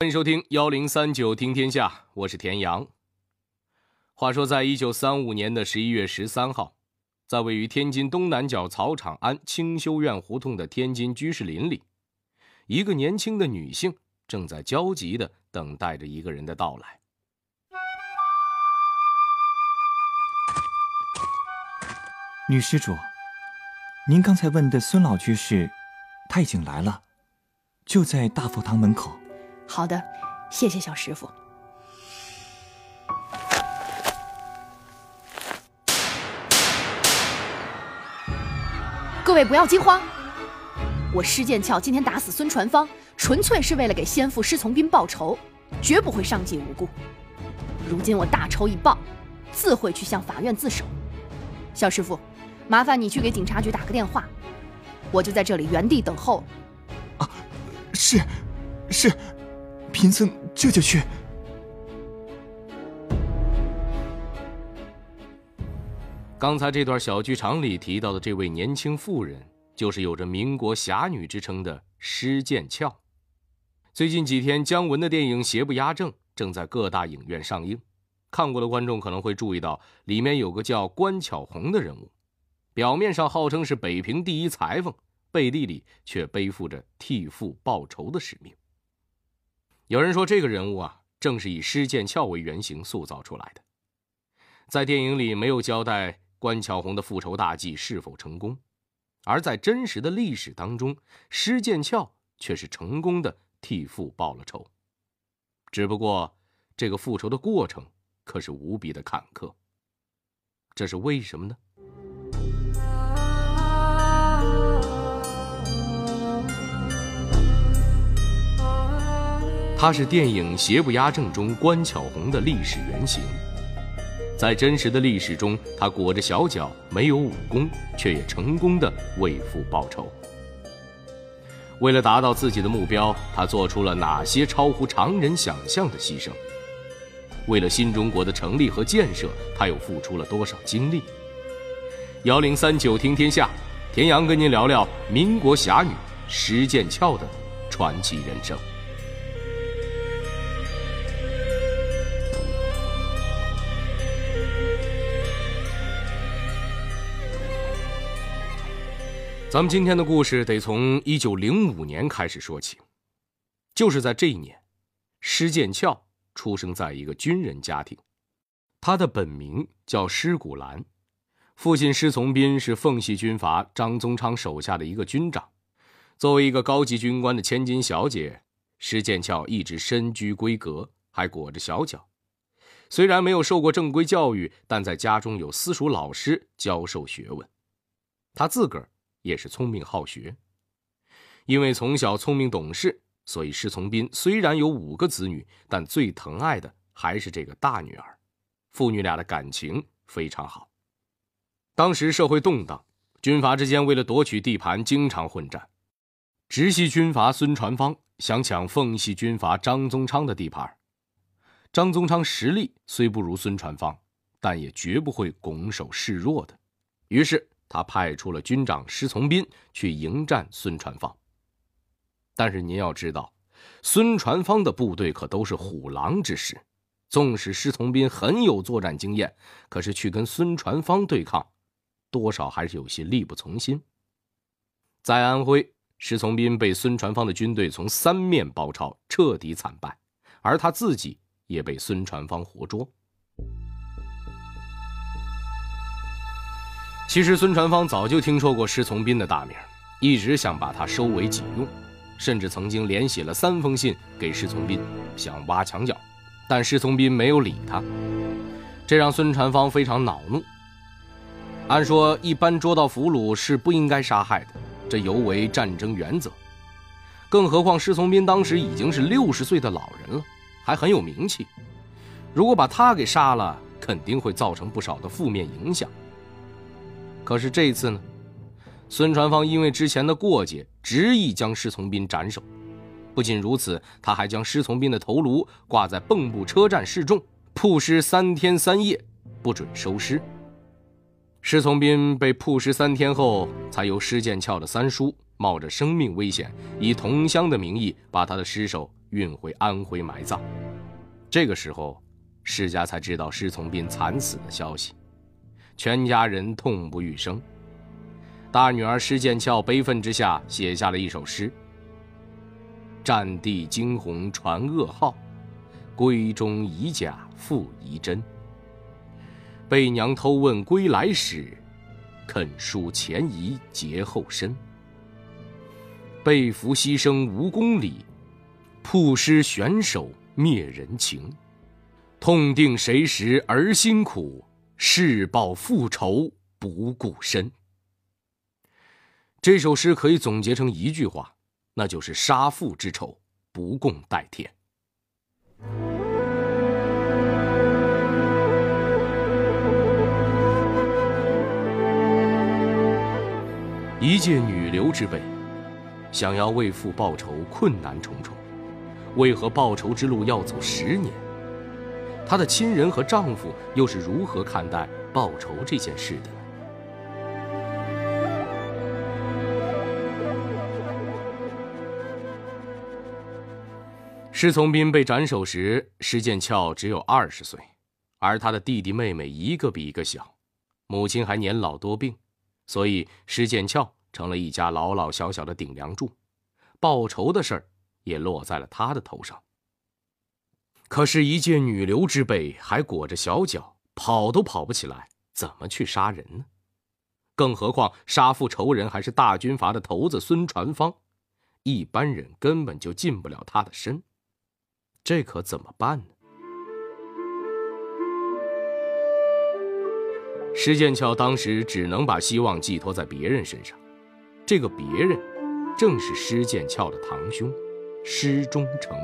欢迎收听幺零三九听天下，我是田阳。话说，在一九三五年的十一月十三号，在位于天津东南角草场庵清修院胡同的天津居士林里，一个年轻的女性正在焦急的等待着一个人的到来。女施主，您刚才问的孙老居士，他已经来了，就在大佛堂门口。好的，谢谢小师傅。各位不要惊慌，我施剑鞘今天打死孙传芳，纯粹是为了给先父施从斌报仇，绝不会伤及无辜。如今我大仇已报，自会去向法院自首。小师傅，麻烦你去给警察局打个电话，我就在这里原地等候。啊，是，是。贫僧这就去。刚才这段小剧场里提到的这位年轻妇人，就是有着民国侠女之称的施剑翘。最近几天，姜文的电影《邪不压正》正在各大影院上映，看过的观众可能会注意到，里面有个叫关巧红的人物，表面上号称是北平第一裁缝，背地里却背负着替父报仇的使命。有人说，这个人物啊，正是以施剑翘为原型塑造出来的。在电影里没有交代关巧红的复仇大计是否成功，而在真实的历史当中，施剑翘却是成功的替父报了仇。只不过，这个复仇的过程可是无比的坎坷。这是为什么呢？他是电影《邪不压正》中关巧红的历史原型，在真实的历史中，他裹着小脚，没有武功，却也成功的为父报仇。为了达到自己的目标，他做出了哪些超乎常人想象的牺牲？为了新中国的成立和建设，他又付出了多少精力？幺零三九听天下，田阳跟您聊聊民国侠女施剑翘的传奇人生。咱们今天的故事得从一九零五年开始说起，就是在这一年，施剑翘出生在一个军人家庭，他的本名叫施古兰，父亲施从斌是奉系军阀张宗昌手下的一个军长，作为一个高级军官的千金小姐，施剑翘一直深居闺阁，还裹着小脚，虽然没有受过正规教育，但在家中有私塾老师教授学问，他自个儿。也是聪明好学，因为从小聪明懂事，所以施从斌虽然有五个子女，但最疼爱的还是这个大女儿，父女俩的感情非常好。当时社会动荡，军阀之间为了夺取地盘，经常混战。直系军阀孙传芳想抢奉系军阀张宗昌的地盘，张宗昌实力虽不如孙传芳，但也绝不会拱手示弱的，于是。他派出了军长施从斌去迎战孙传芳。但是您要知道，孙传芳的部队可都是虎狼之师，纵使施从斌很有作战经验，可是去跟孙传芳对抗，多少还是有些力不从心。在安徽，施从斌被孙传芳的军队从三面包抄，彻底惨败，而他自己也被孙传芳活捉。其实孙传芳早就听说过施从斌的大名，一直想把他收为己用，甚至曾经连写了三封信给施从斌，想挖墙脚，但施从斌没有理他，这让孙传芳非常恼怒。按说一般捉到俘虏是不应该杀害的，这尤为战争原则。更何况施从斌当时已经是六十岁的老人了，还很有名气，如果把他给杀了，肯定会造成不少的负面影响。可是这次呢，孙传芳因为之前的过节，执意将施从斌斩首。不仅如此，他还将施从斌的头颅挂在蚌埠车站示众，曝尸三天三夜，不准收尸。施从斌被曝尸三天后，才由施剑翘的三叔冒着生命危险，以同乡的名义把他的尸首运回安徽埋葬。这个时候，施家才知道施从斌惨死的消息，全家人痛不欲生。大女儿施剑翘悲愤之下写下了一首诗：“战地惊鸿传噩耗，闺中遗甲复疑真。被娘偷问归来时，肯书前遗结后身。被俘牺牲无公理，曝尸悬首灭人情。痛定谁识儿辛苦，誓报复仇不顾身。”这首诗可以总结成一句话，那就是“杀父之仇，不共戴天”。一介女流之辈，想要为父报仇，困难重重。为何报仇之路要走十年？她的亲人和丈夫又是如何看待报仇这件事的？施从斌被斩首时，施剑翘只有二十岁，而他的弟弟妹妹一个比一个小，母亲还年老多病，所以施剑翘成了一家老老小小的顶梁柱，报仇的事儿也落在了他的头上。可是，一介女流之辈，还裹着小脚，跑都跑不起来，怎么去杀人呢？更何况杀父仇人还是大军阀的头子孙传芳，一般人根本就近不了他的身。这可怎么办呢？施剑翘当时只能把希望寄托在别人身上，这个别人，正是施剑翘的堂兄施忠诚。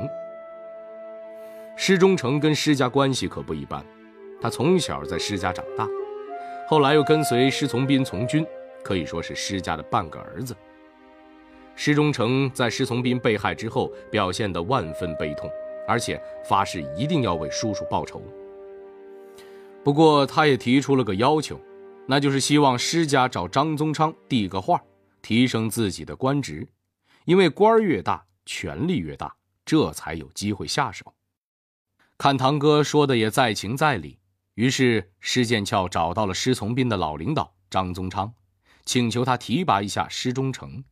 施忠诚跟施家关系可不一般，他从小在施家长大，后来又跟随施从斌从军，可以说是施家的半个儿子。施忠诚在施从斌被害之后，表现得万分悲痛。而且发誓一定要为叔叔报仇。不过，他也提出了个要求，那就是希望施家找张宗昌递个话，提升自己的官职，因为官儿越大，权力越大，这才有机会下手。看堂哥说的也在情在理，于是施剑翘找到了施从斌的老领导张宗昌，请求他提拔一下施忠诚。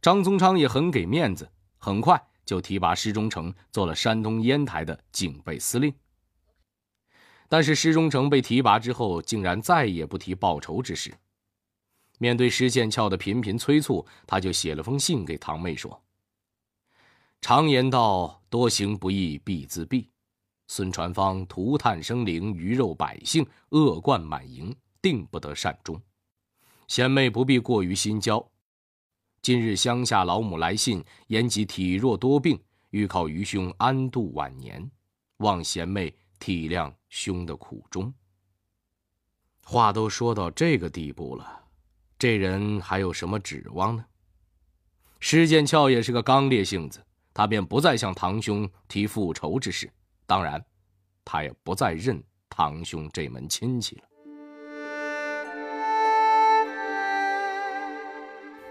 张宗昌也很给面子，很快。就提拔施忠诚做了山东烟台的警备司令。但是施忠诚被提拔之后，竟然再也不提报仇之事。面对施剑翘的频频催促，他就写了封信给堂妹说：“常言道，多行不义必自毙。孙传芳涂炭生灵，鱼肉百姓，恶贯满盈，定不得善终。贤妹不必过于心焦。”今日乡下老母来信，言及体弱多病，欲靠愚兄安度晚年，望贤妹体谅兄的苦衷。话都说到这个地步了，这人还有什么指望呢？施剑翘也是个刚烈性子，他便不再向堂兄提复仇之事，当然，他也不再认堂兄这门亲戚了。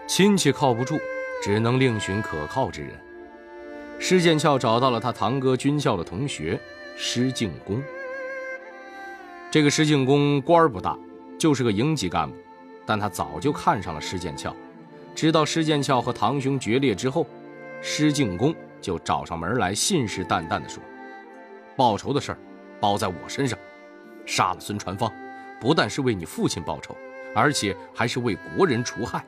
亲戚靠不住，只能另寻可靠之人。施剑翘找到了他堂哥军校的同学施敬公。这个施敬公官儿不大，就是个营级干部，但他早就看上了施剑翘。知道施剑翘和堂兄决裂之后，施敬公就找上门来，信誓旦旦地说：“报仇的事儿包在我身上，杀了孙传芳，不但是为你父亲报仇，而且还是为国人除害。”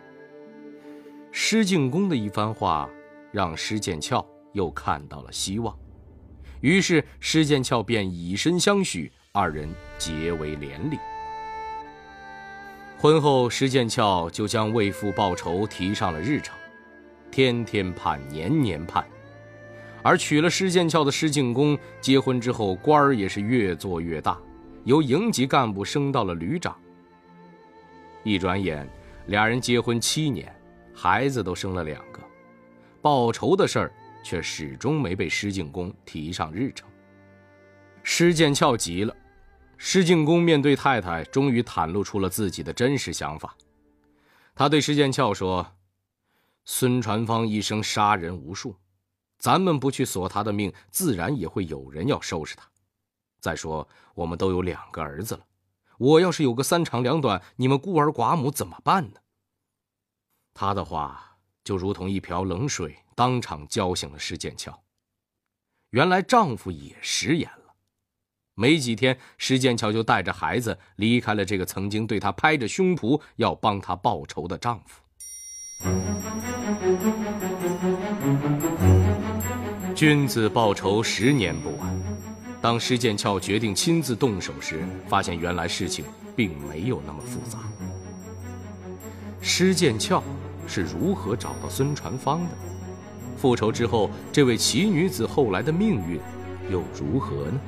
施敬公的一番话，让施剑翘又看到了希望，于是施剑翘便以身相许，二人结为连理。婚后，施剑翘就将为父报仇提上了日程，天天盼，年年盼。而娶了施剑翘的施静公，结婚之后官儿也是越做越大，由营级干部升到了旅长。一转眼，俩人结婚七年。孩子都生了两个，报仇的事儿却始终没被施静公提上日程。施剑翘急了，施静公面对太太，终于袒露出了自己的真实想法。他对施剑翘说：“孙传芳一生杀人无数，咱们不去索他的命，自然也会有人要收拾他。再说，我们都有两个儿子了，我要是有个三长两短，你们孤儿寡母怎么办呢？他的话就如同一瓢冷水，当场浇醒了施剑翘。原来丈夫也食言了，没几天，施剑翘就带着孩子离开了这个曾经对他拍着胸脯要帮他报仇的丈夫。君子报仇，十年不晚。当施剑翘决定亲自动手时，发现原来事情并没有那么复杂。施剑翘是如何找到孙传芳的？复仇之后，这位奇女子后来的命运又如何呢？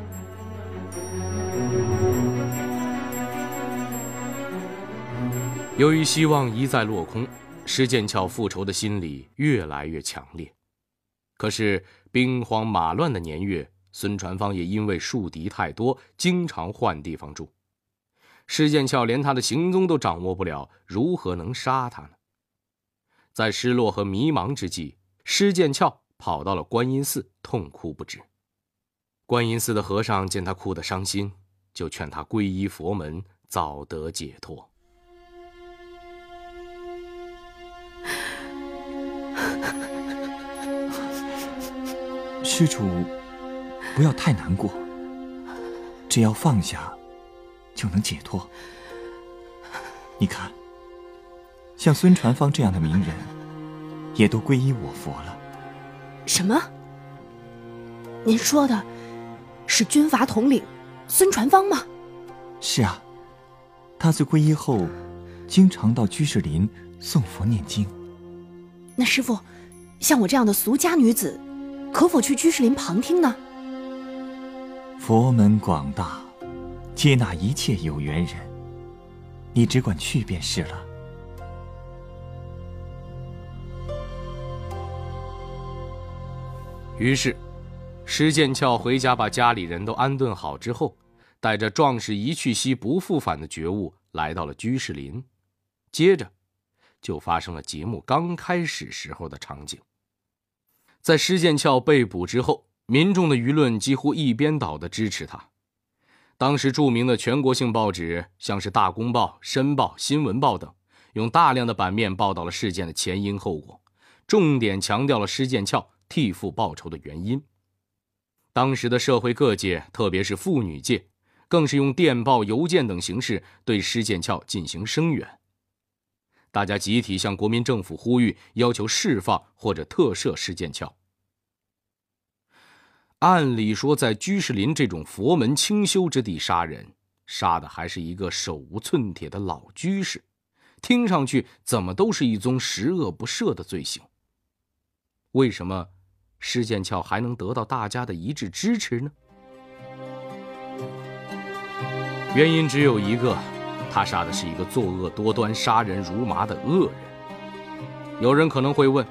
由于希望一再落空，施剑翘复仇的心理越来越强烈。可是兵荒马乱的年月，孙传芳也因为树敌太多，经常换地方住。施剑翘连他的行踪都掌握不了，如何能杀他呢？在失落和迷茫之际，施剑翘跑到了观音寺，痛哭不止。观音寺的和尚见他哭得伤心，就劝他皈依佛门，早得解脱。施主，不要太难过。只要放下，就能解脱。你看，像孙传芳这样的名人，也都皈依我佛了。什么？您说的是军阀统领孙传芳吗？是啊，他自皈依后，经常到居士林诵佛念经。那师傅，像我这样的俗家女子。可否去居士林旁听呢？佛门广大，接纳一切有缘人。你只管去便是了。于是，施剑翘回家把家里人都安顿好之后，带着“壮士一去兮不复返”的觉悟，来到了居士林。接着，就发生了节目刚开始时候的场景。在施剑翘被捕之后，民众的舆论几乎一边倒的支持他。当时著名的全国性报纸，像是《大公报》《申报》《新闻报》等，用大量的版面报道了事件的前因后果，重点强调了施剑翘替父报仇的原因。当时的社会各界，特别是妇女界，更是用电报、邮件等形式对施剑翘进行声援。大家集体向国民政府呼吁，要求释放或者特赦施剑翘。按理说，在居士林这种佛门清修之地杀人，杀的还是一个手无寸铁的老居士，听上去怎么都是一宗十恶不赦的罪行。为什么施剑翘还能得到大家的一致支持呢？原因只有一个，他杀的是一个作恶多端、杀人如麻的恶人。有人可能会问。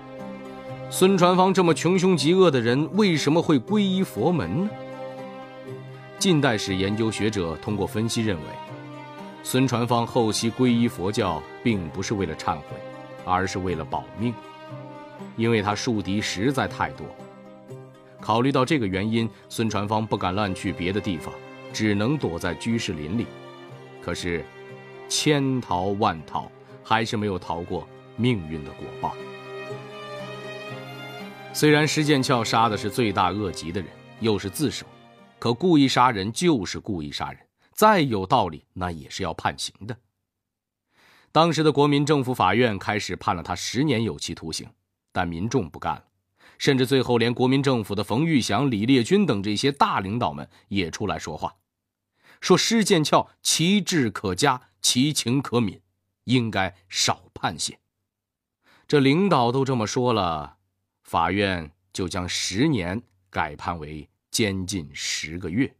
孙传芳这么穷凶极恶的人，为什么会皈依佛门呢？近代史研究学者通过分析认为，孙传芳后期皈依佛教，并不是为了忏悔，而是为了保命，因为他树敌实在太多。考虑到这个原因，孙传芳不敢乱去别的地方，只能躲在居士林里。可是，千逃万逃，还是没有逃过命运的果报。虽然施剑翘杀的是罪大恶极的人，又是自首，可故意杀人就是故意杀人，再有道理那也是要判刑的。当时的国民政府法院开始判了他十年有期徒刑，但民众不干了，甚至最后连国民政府的冯玉祥、李烈钧等这些大领导们也出来说话，说施剑翘其志可嘉，其情可悯，应该少判些。这领导都这么说了。法院就将十年改判为监禁十个月。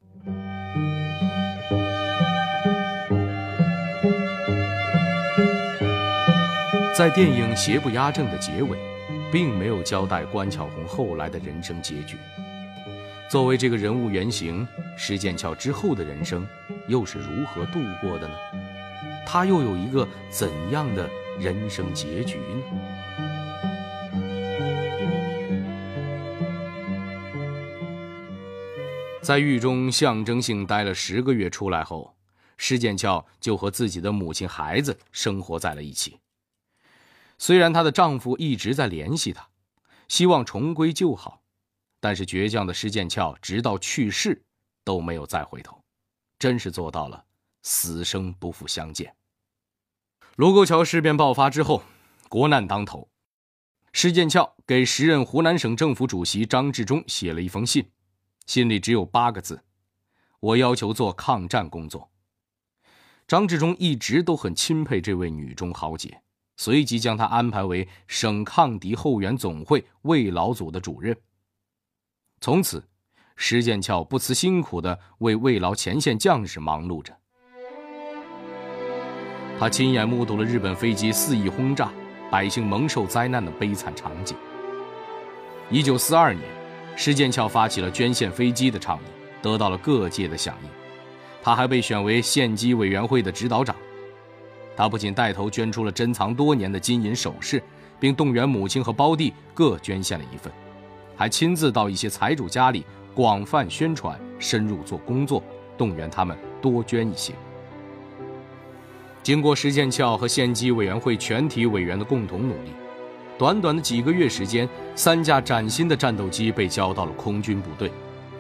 在电影《邪不压正》的结尾，并没有交代关巧红后来的人生结局。作为这个人物原型，施剑翘之后的人生又是如何度过的呢？他又有一个怎样的人生结局呢？在狱中象征性待了十个月，出来后，施剑翘就和自己的母亲、孩子生活在了一起。虽然她的丈夫一直在联系她，希望重归旧好，但是倔强的施剑翘直到去世都没有再回头，真是做到了死生不复相见。卢沟桥事变爆发之后，国难当头，施剑翘给时任湖南省政府主席张治中写了一封信，信里只有八个字：“我要求做抗战工作。”张治中一直都很钦佩这位女中豪杰，随即将她安排为省抗敌后援总会慰劳组的主任。从此，施剑翘不辞辛苦地为慰劳前线将士忙碌着。他亲眼目睹了日本飞机肆意轰炸，百姓蒙受灾难的悲惨场景。一九四二年，施剑翘发起了捐献飞机的倡议，得到了各界的响应。他还被选为献机委员会的指导长。他不仅带头捐出了珍藏多年的金银首饰，并动员母亲和胞弟各捐献了一份，还亲自到一些财主家里广泛宣传，深入做工作，动员他们多捐一些。经过石建翘和县机委员会全体委员的共同努力，短短的几个月时间，三架崭新的战斗机被交到了空军部队，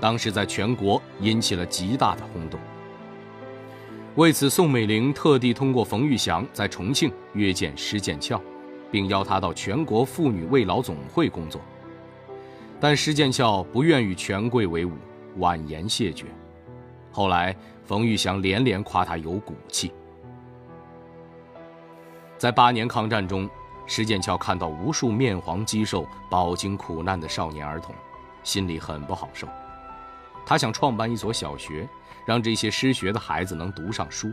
当时在全国引起了极大的轰动。为此，宋美龄特地通过冯玉祥在重庆约见施建翘，并邀他到全国妇女慰劳总会工作。但施剑翘不愿与权贵为伍，婉言谢绝。后来，冯玉祥连连夸他有骨气。在八年抗战中，施剑翘看到无数面黄肌瘦、饱经苦难的少年儿童，心里很不好受。他想创办一所小学，让这些失学的孩子能读上书。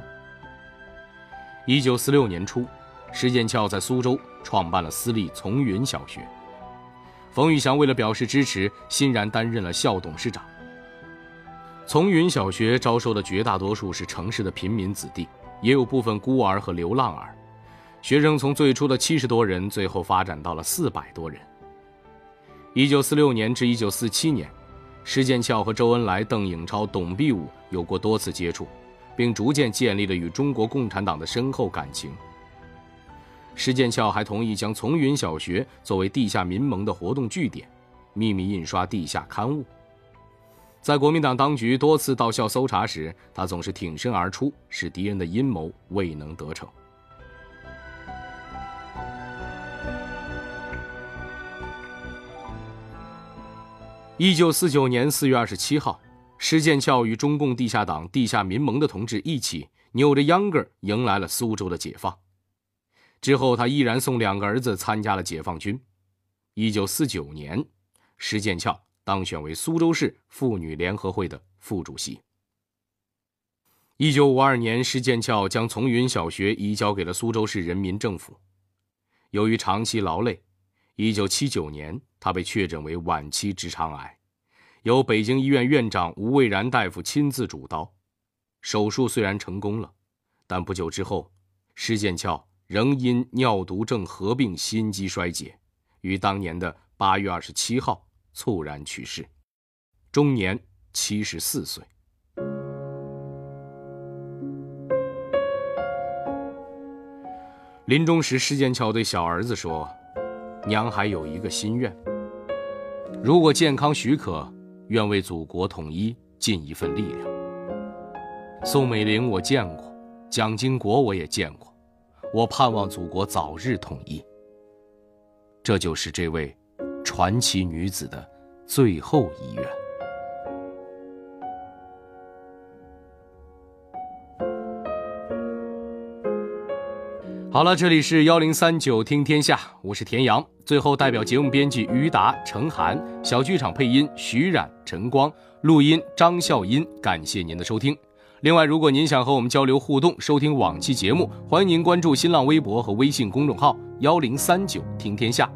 一九四六年初，施剑翘在苏州创办了私立从云小学。冯玉祥为了表示支持，欣然担任了校董事长。从云小学招收的绝大多数是城市的贫民子弟，也有部分孤儿和流浪儿。学生从最初的七十多人，最后发展到了四百多人。一九四六年至一九四七年，施剑翘和周恩来、邓颖超、董必武有过多次接触，并逐渐建立了与中国共产党的深厚感情。施剑翘还同意将从云小学作为地下民盟的活动据点，秘密印刷地下刊物。在国民党当局多次到校搜查时，他总是挺身而出，使敌人的阴谋未能得逞。一九四九年四月二十七号，施剑翘与中共地下党、地下民盟的同志一起，扭着秧歌迎来了苏州的解放。之后，他毅然送两个儿子参加了解放军。一九四九年，施剑翘当选为苏州市妇女联合会的副主席。一九五二年，施剑翘将从云小学移交给了苏州市人民政府。由于长期劳累，一九七九年。他被确诊为晚期直肠癌，由北京医院院长吴蔚然大夫亲自主刀，手术虽然成功了，但不久之后，施剑翘仍因尿毒症合并心肌衰竭，于当年的八月二十七号猝然去世，终年七十四岁。临终时，施剑桥对小儿子说：“娘还有一个心愿。”如果健康许可，愿为祖国统一尽一份力量。宋美龄我见过，蒋经国我也见过，我盼望祖国早日统一。这就是这位传奇女子的最后遗愿。好了，这里是幺零三九听天下，我是田阳。最后，代表节目编辑于达、程涵，小剧场配音徐冉、陈光，录音张笑音。感谢您的收听。另外，如果您想和我们交流互动，收听往期节目，欢迎您关注新浪微博和微信公众号幺零三九听天下。